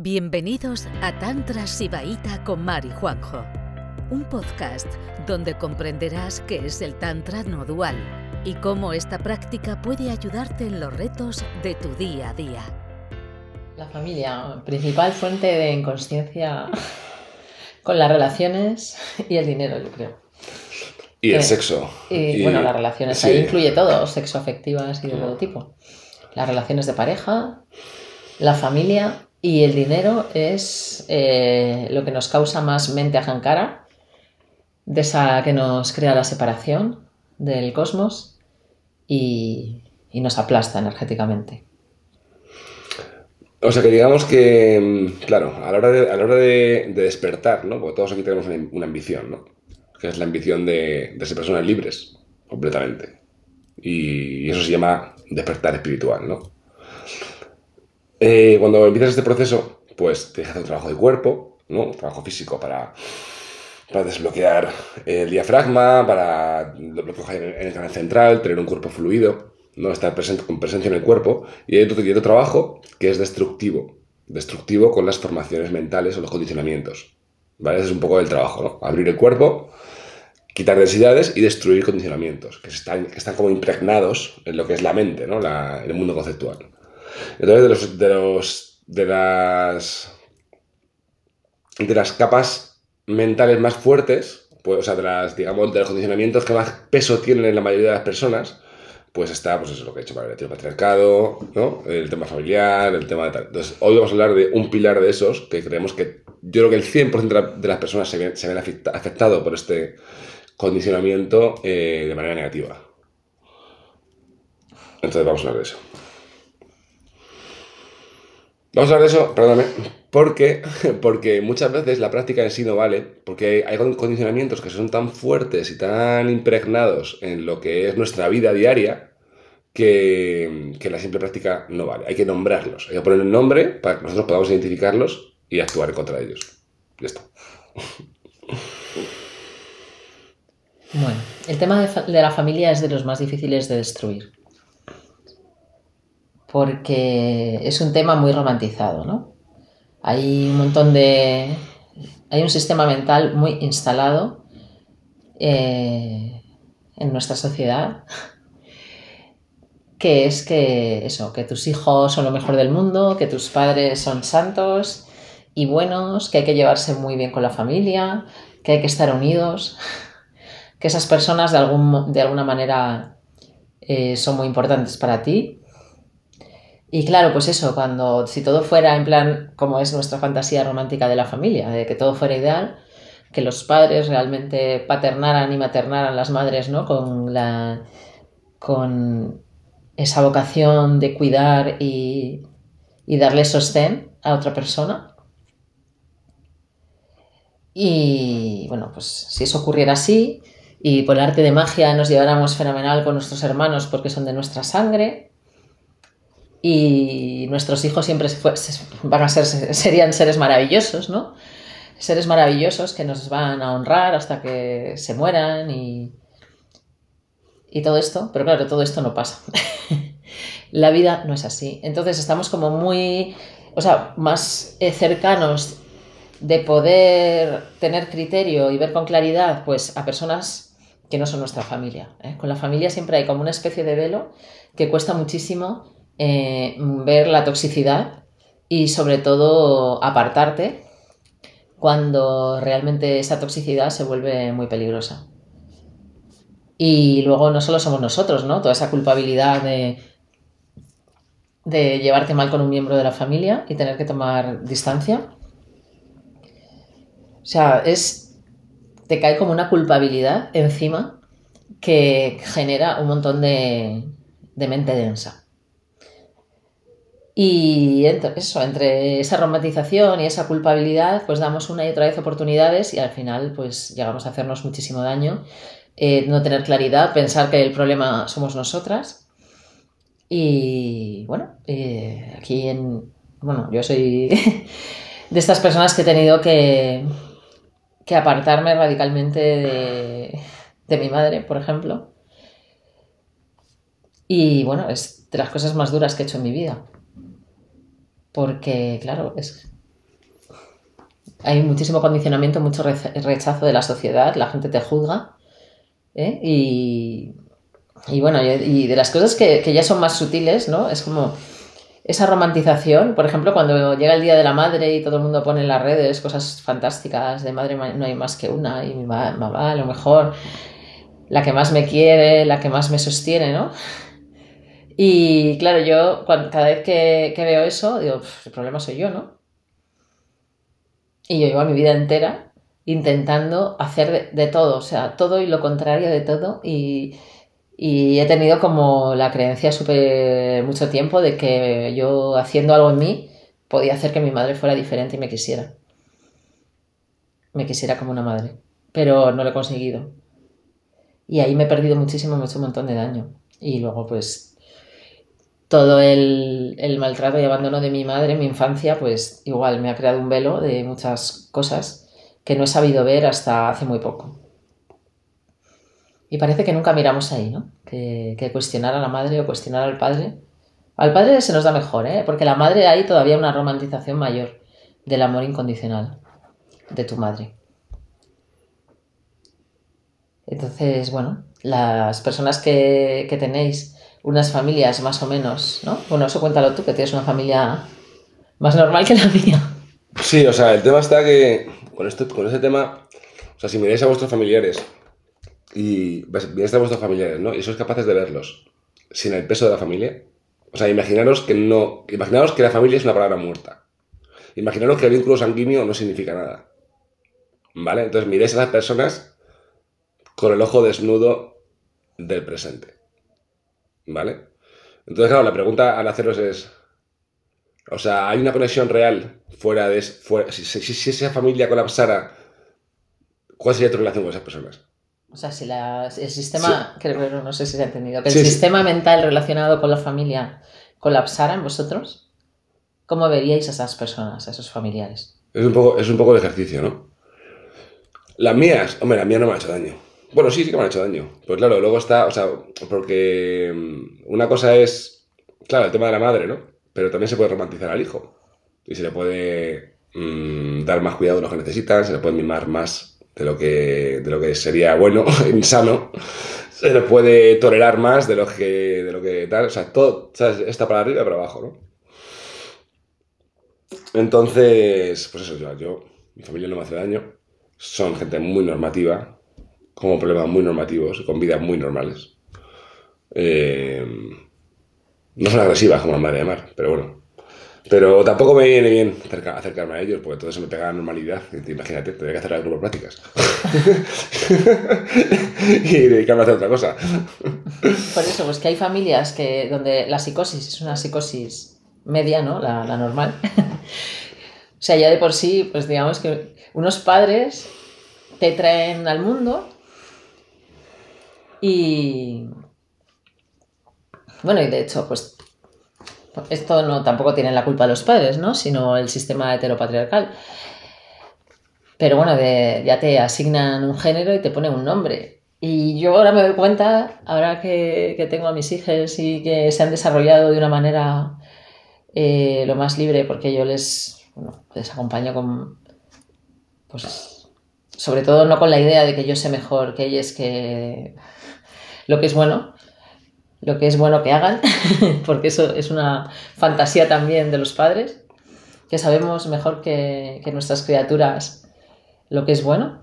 Bienvenidos a Tantra Sibaíta con Mari Juanjo, un podcast donde comprenderás qué es el Tantra no dual y cómo esta práctica puede ayudarte en los retos de tu día a día. La familia, principal fuente de inconsciencia con las relaciones y el dinero, yo creo. Y el Eh, sexo. Y, bueno, las relaciones, sí. ahí incluye todo, sexo afectivas y de todo tipo. Las relaciones de pareja, la familia y el dinero es eh, lo que nos causa más mente ajankara, de esa que nos crea la separación del cosmos y, y nos aplasta energéticamente. O sea que digamos que, mm, claro, a la hora de, a la hora de, de despertar, ¿no? Porque todos aquí tenemos una, ambición, ¿no? Que es la ambición de, de ser personas libres, completamente. Y eso se llama despertar espiritual, ¿no? Eh, cuando empiezas este proceso, pues que hacer un trabajo de cuerpo, ¿no? Un trabajo físico para, para desbloquear el diafragma, para desbloquear en el canal central, tener un cuerpo fluido, ¿no? Estar presente, con presencia en el cuerpo. Y hay otro, y otro trabajo que es destructivo. Destructivo con las formaciones mentales o los condicionamientos. ¿Vale? Ese es un poco el trabajo, ¿no? Abrir el cuerpo, quitar densidades y destruir condicionamientos, que están, que están como impregnados en lo que es la mente, ¿no? La- el mundo conceptual. Entonces, de, los, de, los, de, las, de las capas mentales más fuertes, pues, o sea, de, las, digamos, de los condicionamientos que más peso tienen en la mayoría de las personas, pues está, pues eso, lo que he hecho para el patriarcado, ¿no? El tema familiar, el tema de tal. Entonces, hoy vamos a hablar de un pilar de esos que creemos que yo creo que el 100% de, la- de las personas se ven, se ven afecta- afectado por este condicionamiento eh, de manera negativa. Entonces vamos a hablar de eso. Vamos a hablar de eso, perdóname, porque, porque muchas veces la práctica en sí no vale, porque hay con- condicionamientos que son tan fuertes y tan impregnados en lo que es nuestra vida diaria que, que la simple práctica no vale. Hay que nombrarlos, hay que poner un nombre para que nosotros podamos identificarlos y actuar contra ellos. Ya está. Bueno, el tema de la familia es de los más difíciles de destruir. Porque es un tema muy romantizado, ¿no? Hay un montón de. Hay un sistema mental muy instalado eh, en nuestra sociedad que es que eso, que tus hijos son lo mejor del mundo, que tus padres son santos y buenos, que hay que llevarse muy bien con la familia, que hay que estar unidos que esas personas de, algún, de alguna manera eh, son muy importantes para ti. Y claro, pues eso, cuando si todo fuera en plan como es nuestra fantasía romántica de la familia, de que todo fuera ideal, que los padres realmente paternaran y maternaran las madres, ¿no? Con la con esa vocación de cuidar y, y darle sostén a otra persona. Y bueno, pues si eso ocurriera así y por arte de magia nos lleváramos fenomenal con nuestros hermanos porque son de nuestra sangre y nuestros hijos siempre van a ser, serían seres maravillosos, ¿no? Seres maravillosos que nos van a honrar hasta que se mueran y, y todo esto, pero claro, todo esto no pasa. La vida no es así. Entonces estamos como muy, o sea, más eh, cercanos de poder tener criterio y ver con claridad pues a personas que no son nuestra familia. ¿eh? Con la familia siempre hay como una especie de velo que cuesta muchísimo eh, ver la toxicidad y sobre todo apartarte cuando realmente esa toxicidad se vuelve muy peligrosa. Y luego no solo somos nosotros, ¿no? Toda esa culpabilidad de, llevarte mal con un miembro de la familia y tener que tomar distancia. O sea, es. te cae como una culpabilidad encima que genera un montón de mente densa. Y eso, entre esa romantización y esa culpabilidad, pues damos una y otra vez oportunidades y al final, pues llegamos a hacernos muchísimo daño. Eh, no tener claridad, pensar que el problema somos nosotras. Y bueno, eh, aquí en. Bueno, yo soy de estas personas que he tenido que, que apartarme radicalmente de, de mi madre, por ejemplo. Y bueno, es de las cosas más duras que he hecho en mi vida. Porque, claro, es, hay muchísimo condicionamiento, mucho rechazo de la sociedad, la gente te juzga. ¿eh? Y, y, bueno, y de las cosas que, que, ya son más sutiles, ¿no? Es como esa romantización, por ejemplo, cuando llega el Día de la Madre y todo el mundo pone en las redes cosas fantásticas, de madre no hay más que una, y mi mamá a lo mejor la que más me quiere, la que más me sostiene, ¿no? Y claro, yo cada vez que, veo eso, digo, el problema soy yo, ¿no? Y yo llevo mi vida entera intentando hacer de, todo, o sea, todo y lo contrario de todo. Y, y he tenido como la creencia súper mucho tiempo de que yo haciendo algo en mí podía hacer que mi madre fuera diferente y me quisiera. Me quisiera como una madre. Pero no lo he conseguido. Y ahí me he perdido muchísimo, me he hecho un montón de daño. Y luego, pues, todo el, el, maltrato y abandono de mi madre en mi infancia, pues igual me ha creado un velo de muchas cosas que no he sabido ver hasta hace muy poco. Y parece que nunca miramos ahí, ¿no? Que, cuestionar a la madre o cuestionar al padre. Al padre se nos da mejor, ¿eh? Porque la madre hay todavía una romantización mayor del amor incondicional de tu madre. Entonces, bueno, las personas que, que, tenéis unas familias más o menos, ¿no? Bueno, eso cuéntalo tú, que tienes una familia más normal que la mía. Sí, o sea, el tema está que con, esto, con ese tema, o sea, si miráis a vuestros familiares y miráis a vuestros familiares, ¿no? Y sois capaces de verlos sin el peso de la familia, o sea, imaginaros que no, imaginaros que la familia es una palabra muerta. Imaginaros que el vínculo sanguíneo no significa nada. ¿Vale? Entonces miréis a las personas con el ojo desnudo del presente. ¿Vale? Entonces, claro, la pregunta al haceros es, o sea, ¿hay una conexión real fuera de... Fuera, si, si, esa familia colapsara, ¿cuál sería tu relación con esas personas? O sea, si el sistema, creo, no sé si se ha entendido, que el sistema mental relacionado con la familia colapsara en vosotros, ¿cómo veríais a esas personas, a esos familiares? Es un poco, es un poco de ejercicio, ¿no? Las mías, hombre, la mía no me ha hecho daño. Bueno, sí, sí que me han hecho daño. Pues claro, luego está, o sea, porque mm, una cosa es, claro, el tema de la madre, ¿no? Pero también se puede romantizar al hijo. Y se le puede mm, dar más cuidado de lo que necesitan, se le puede mimar más de lo que, de lo que sería bueno, insano. Se le puede tolerar más de lo que, de lo que tal. O sea, todo está para arriba y para abajo, ¿no? Entonces, pues eso, yo, yo, mi familia no me hace daño. Son gente muy normativa, como problemas muy normativos, con vidas muy normales. Eh, no son agresivas como la madre de mar, pero bueno. Pero tampoco me viene bien acercarme a ellos, porque todo eso me pega la normalidad. Imagínate, tendría que hacer grupo prácticas. y dedicarme a hacer otra cosa. Por eso, pues que hay familias que donde la psicosis es una psicosis media, ¿no? La normal. o sea, ya de por sí, pues digamos que unos padres te traen al mundo y bueno, y de hecho, pues esto no tampoco tiene la culpa los padres, ¿no? Sino el sistema heteropatriarcal. Pero bueno, ya te asignan un género y te ponen un nombre. Y yo ahora me doy cuenta, ahora que, tengo a mis hijos y que se han desarrollado de una manera eh, lo más libre, porque yo les, les acompaño con, pues, sobre todo no con la idea de que yo sé mejor que ellos que lo que es bueno, lo que es bueno que hagan, porque eso es una fantasía también de los padres, que sabemos mejor que, nuestras criaturas lo que es bueno.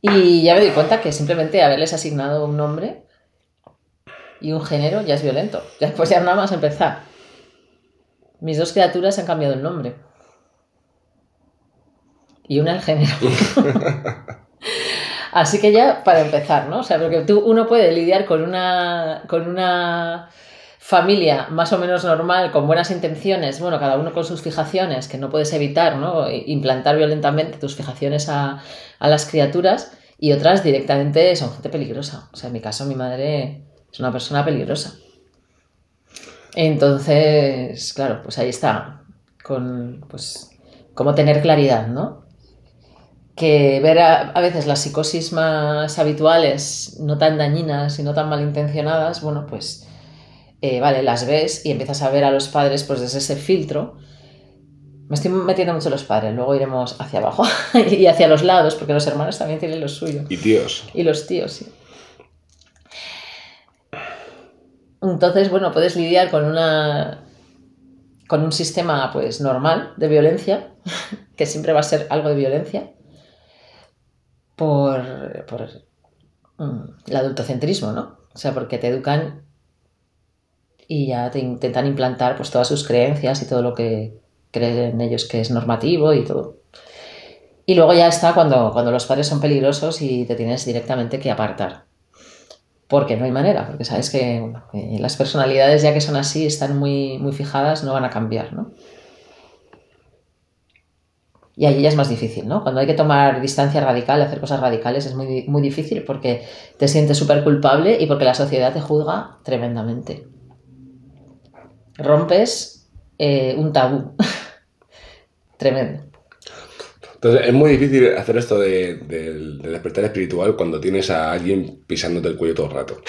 Y ya me doy cuenta que simplemente haberles asignado un nombre y un género ya es violento. Después ya nada más empezar. Mis dos criaturas han cambiado el nombre. Y una el género. Así que ya para empezar, ¿no? O sea, porque tú, uno puede lidiar con una, con una familia más o menos normal, con buenas intenciones, bueno, cada uno con sus fijaciones, que no puedes evitar, ¿no? Implantar violentamente tus fijaciones a, a las criaturas y otras directamente son gente peligrosa. O sea, en mi caso mi madre es una persona peligrosa. Entonces, claro, pues ahí está, con, pues, cómo tener claridad, ¿no? Que ver a, veces las psicosis más habituales, no tan dañinas y no tan malintencionadas, bueno, pues eh, vale, las ves y empiezas a ver a los padres pues desde ese filtro Me estoy metiendo mucho en los padres, luego iremos hacia abajo y hacia los lados, porque los hermanos también tienen lo suyo. Y tíos. Y los tíos, sí. Entonces, bueno, puedes lidiar con una con un sistema pues normal de violencia, que siempre va a ser algo de violencia, por, mm, el adultocentrismo, ¿no? O sea, porque te educan y ya te intentan implantar pues todas sus creencias y todo lo que creen ellos que es normativo y todo. Y luego ya está cuando, cuando los padres son peligrosos y te tienes directamente que apartar porque no hay manera, porque sabes que las personalidades ya que son así, están muy, muy fijadas, no van a cambiar, ¿no? Y allí ya es más difícil, ¿no? Cuando hay que tomar distancia radical, hacer cosas radicales, es muy, muy difícil porque te sientes súper culpable y porque la sociedad te juzga tremendamente. Rompes eh, un tabú. Tremendo. Entonces, es muy difícil hacer esto de, despertar espiritual cuando tienes a alguien pisándote el cuello todo el rato.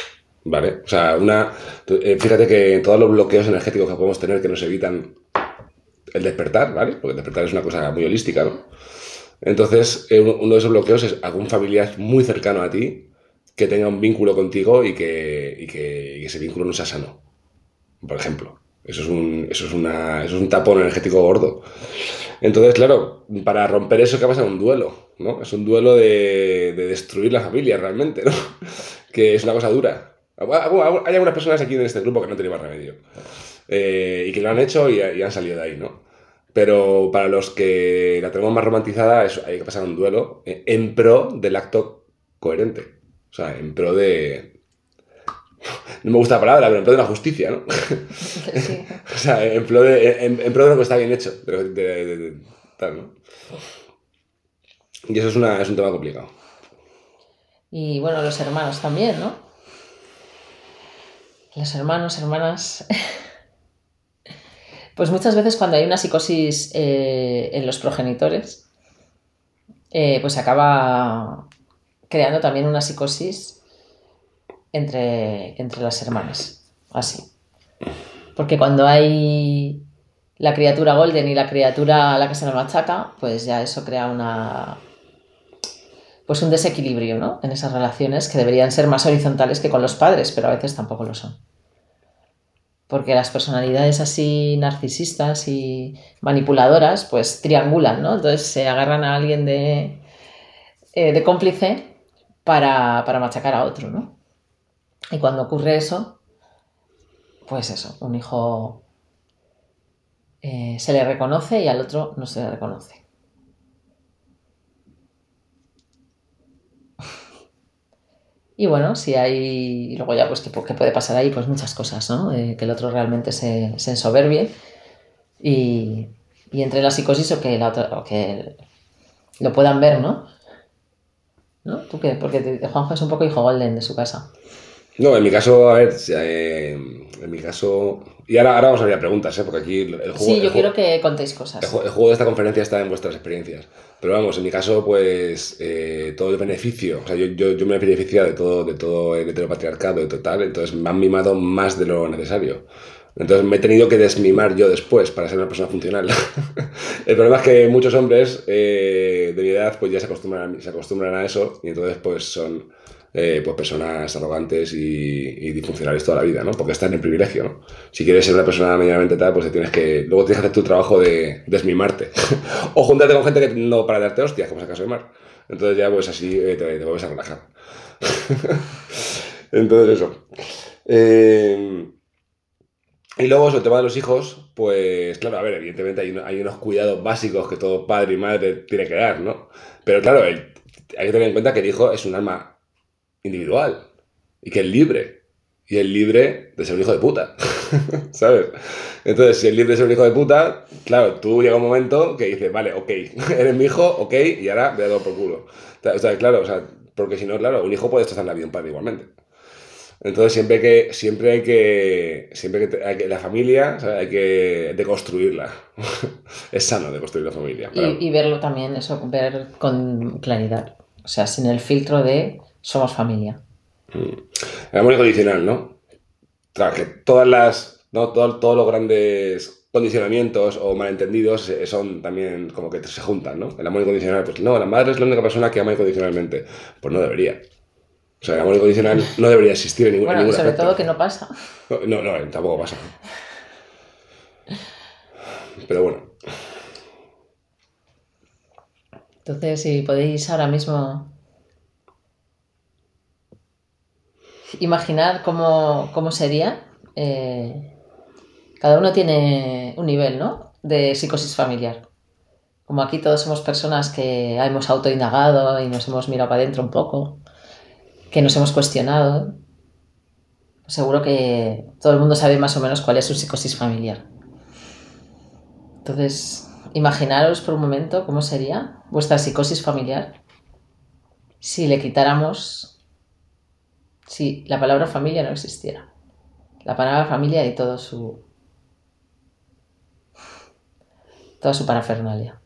¿Vale? O sea, una. Eh, fíjate que todos los bloqueos energéticos que podemos tener que nos evitan el despertar, ¿vale? Porque despertar es una cosa muy holística, ¿no? Entonces, eh, uno de esos bloqueos es algún familiar muy cercano a ti que tenga un vínculo contigo y que, y que, y que ese vínculo no sea sano. Por ejemplo. Eso es un, eso es una, eso es un tapón energético gordo. Entonces, claro, para romper eso, ¿qué pasa? Un duelo, ¿no? Es un duelo de, de destruir la familia realmente, ¿no? que es una cosa dura. Hay algunas personas aquí en este grupo que no tienen más remedio. Eh, y que lo han hecho y, han salido de ahí, ¿no? Pero para los que la tenemos más romantizada, hay que pasar un duelo en pro del acto coherente. O sea, en pro de, no me gusta la palabra, pero en pro de la justicia, ¿no? o sea, en pro, de, en, pro, de, lo que está bien hecho. tal, ¿no? Y eso es, una, es un tema complicado. Y bueno, los hermanos también, ¿no? Los hermanos, hermanas. pues muchas veces cuando hay una psicosis eh, en los progenitores, eh, pues acaba creando también una psicosis entre, entre las hermanas. Así. Porque cuando hay la criatura golden y la criatura a la que se nos machaca, pues ya eso crea una pues un desequilibrio, ¿no? En esas relaciones que deberían ser más horizontales que con los padres, pero a veces tampoco lo son. Porque las personalidades así narcisistas y manipuladoras, pues triangulan, ¿no? Entonces se agarran a alguien de, eh, de cómplice para, para machacar a otro, ¿no? Y cuando ocurre eso, pues eso, un hijo eh, se le reconoce y al otro no se le reconoce. Y bueno, si hay. Y luego ya, pues, ¿qué, puede pasar ahí? Pues muchas cosas, ¿no? Eh, que el otro realmente se, se ensoberbie y, y, entre la psicosis o que, la otra, que lo puedan ver, ¿no? ¿No? ¿Tú qué? Porque Juanjo es un poco hijo golden de su casa. No, en mi caso, a ver, eh, en mi caso... Y ahora, ahora vamos a ver preguntas, ¿eh? porque aquí el juego... Sí, yo quiero que contéis cosas. El, juego de esta conferencia está en vuestras experiencias. Pero vamos, en mi caso, pues eh, todo el beneficio, o sea, yo, yo, yo me he beneficiado de todo, de todo el heteropatriarcado y total, entonces me han mimado más de lo necesario. Entonces me he tenido que desmimar yo después para ser una persona funcional. el problema es que muchos hombres eh, de mi edad pues ya se acostumbran, se acostumbran a eso y entonces pues son eh, pues personas arrogantes y, disfuncionales toda la vida, ¿no? Porque están en el privilegio, ¿no? Si quieres ser una persona medianamente tal, pues tienes que, luego tienes que hacer tu trabajo de desmimarte. o juntarte con gente que no para darte hostias, como es el caso de Mar. Entonces ya pues así eh, te, te, vuelves a relajar. Entonces eso. Eh, y luego, sobre el tema de los hijos, pues claro, a ver, evidentemente hay, hay, unos cuidados básicos que todo padre y madre tiene que dar, ¿no? Pero claro, hay que tener en cuenta que el hijo es un alma individual y que es libre. Y es libre de ser un hijo de puta, ¿sabes? Entonces, si es libre de ser un hijo de puta, claro, tú llega un momento que dices, vale, ok, eres mi hijo, ok, y ahora voy a dar por culo. O sea, claro, o sea, porque si no, claro, un hijo puede destrozar la vida un padre igualmente. Entonces siempre hay que, siempre hay que, siempre que, hay que la familia, hay que deconstruirla. es sano deconstruir la familia. Y, y, verlo también, eso, ver con claridad. O sea, sin el filtro de somos familia. Mm. El amor incondicional, ¿no? que todas las. ¿no? todos los grandes condicionamientos o malentendidos son también como que se juntan, ¿no? El amor incondicional, pues no, la madre es la única persona que ama incondicionalmente. Pues no debería. O sea, el amor incondicional no debería existir en ningún, en Bueno, ningún sobre aspecto. todo que no pasa. No, no, tampoco pasa. Pero bueno, Entonces, si podéis ahora mismo imaginar cómo, cómo sería, eh, cada uno tiene un nivel, ¿no? De psicosis familiar. Como aquí todos somos personas que hemos autoindagado y nos hemos mirado para adentro un poco, que nos hemos cuestionado, seguro que todo el mundo sabe más o menos cuál es su psicosis familiar. Entonces, imaginaros por un momento cómo sería vuestra psicosis familiar si le quitáramos, si la palabra familia no existiera. La palabra familia y todo su, toda su parafernalia.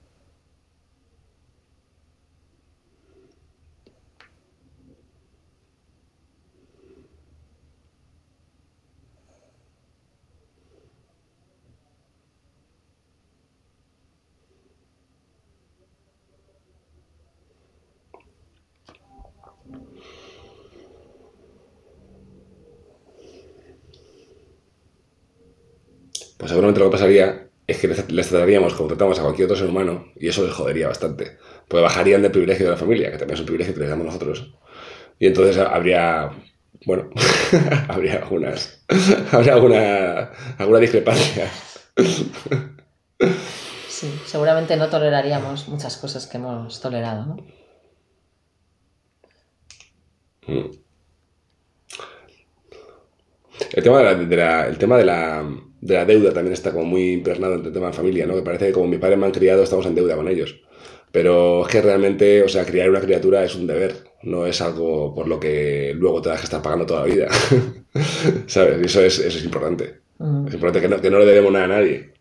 Pues seguramente lo que pasaría es que les, les trataríamos como tratamos a cualquier otro ser humano y eso les jodería bastante. Porque bajarían del privilegio de la familia, que también es un privilegio que les damos nosotros. Y entonces habría, bueno, habría algunas, habría alguna, alguna discrepancia. Sí, seguramente no toleraríamos muchas cosas que hemos tolerado, ¿no? Mm. El tema, de la, de la- el tema de, la, de la deuda también está como muy impregnado entre el tema de la familia, ¿no? Que parece que como mi padre me han criado, estamos en deuda con ellos. Pero es que realmente, o sea, criar una criatura es un deber, no es algo por lo que luego tengas que estar pagando toda la vida. ¿Sabes? Y eso es, eso es importante. Mm. Es importante que no, que no le debemos nada a nadie.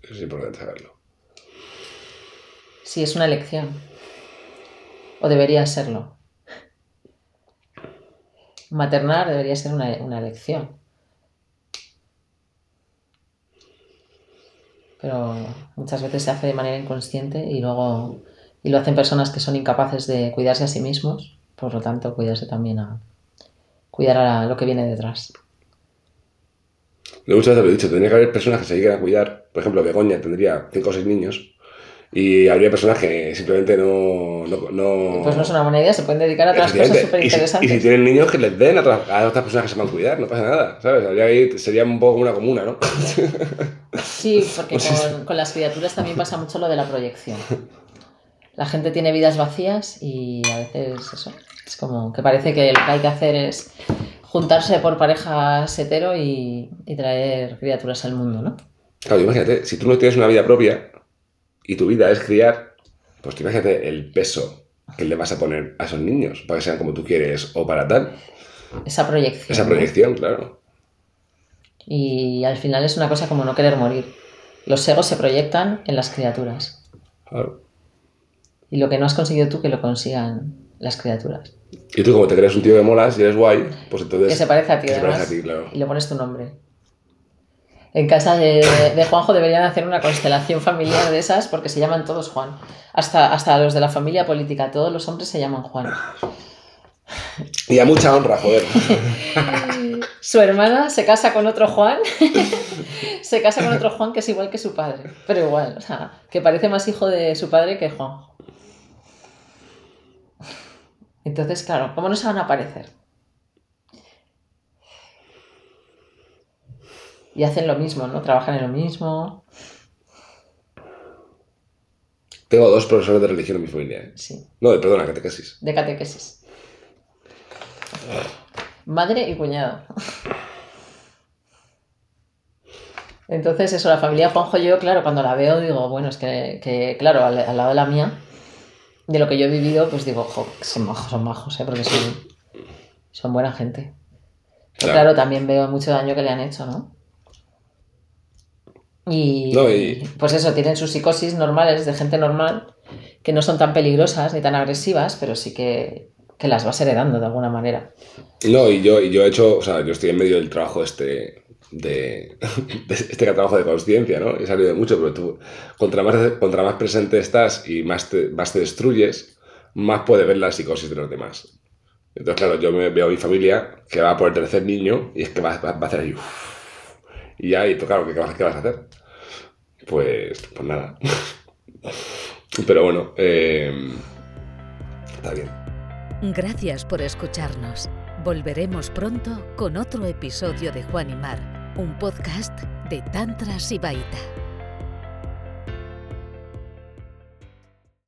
Eso es importante saberlo. Sí, es una elección. O debería serlo. Maternar debería ser una, una elección. Pero muchas veces se hace de manera inconsciente y luego y lo hacen personas que son incapaces de cuidarse a sí mismos, por lo tanto, cuidarse también a cuidar a lo que viene detrás. Yo muchas veces lo he dicho, tendría que haber personas que se dediquen a cuidar. Por ejemplo, Begoña tendría 5 o 6 niños y habría personas que simplemente no... no, no- Pues no es una buena idea, se pueden dedicar a otras cosas súper Y si- interesantes. Y, si tienen niños, que les den a, otras- a otras personas que sepan cuidar, no pasa nada, ¿sabes? Habría ahí- sería un poco una comuna, ¿no? Sí, porque con, con las criaturas también pasa mucho lo de la proyección. La gente tiene vidas vacías y a veces eso. Es como que parece que lo que hay que hacer es juntarse por parejas hetero y, y traer criaturas al mundo, ¿no? Claro, imagínate, si tú no tienes una vida propia y tu vida es criar, pues imagínate el peso que le vas a poner a esos niños para que sean como tú quieres o para tal. Esa proyección. Esa proyección, claro. Y al final es una cosa como no querer morir. Los egos se proyectan en las criaturas. Claro. Y lo que no has conseguido tú, que lo consigan las criaturas. Y tú, como te crees un tío que molas y eres guay, pues entonces. Que se parece a ti, que se parece a ti, claro. Y le pones tu nombre. En casa de, de Juanjo deberían hacer una constelación familiar de esas porque se llaman todos Juan. Hasta, hasta los de la familia política, todos los hombres se llaman Juan. Y a mucha honra, joder. Su hermana se casa con otro Juan. se casa con otro Juan que es igual que su padre. Pero igual, o sea, que parece más hijo de su padre que Juanjo. Entonces, claro, ¿cómo no se van a parecer? Y hacen lo mismo, ¿no? Trabajan en lo mismo. Tengo dos profesores de religión en mi familia. ¿eh? Sí, No, de- perdona, catequesis. de catequesis. Madre y cuñado. Entonces, eso, la familia Juanjo, yo, claro, cuando la veo, digo, bueno, es que, que, claro, al, al lado de la mía, de lo que yo he vivido, pues digo, jo, son majos, son majos, ¿eh? Porque son, son buena gente. Pero Claro. claro, también veo mucho daño que le han hecho, ¿no? Y, No, y- pues eso, tienen sus psicosis normales de gente normal, que no son tan peligrosas ni tan agresivas, pero sí que, que las vas heredando de alguna manera. No, y yo, y yo he hecho, o sea, yo estoy en medio del trabajo este de, de este trabajo de conciencia, ¿no? He salido de mucho, pero tú, contra más, contra más presente estás y más te, más te destruyes, más puede ver la psicosis de los demás. Entonces, claro, yo me veo a mi familia que va por el tercer niño y es que va, va, va a hacer ahí. uff, y ya, y claro, ¿qué, vas, qué vas a hacer? Pues, pues nada. Pero bueno, eh, está bien. Gracias por escucharnos. Volveremos pronto con otro episodio de Juan y Mar, un podcast de Tantra Sibaita.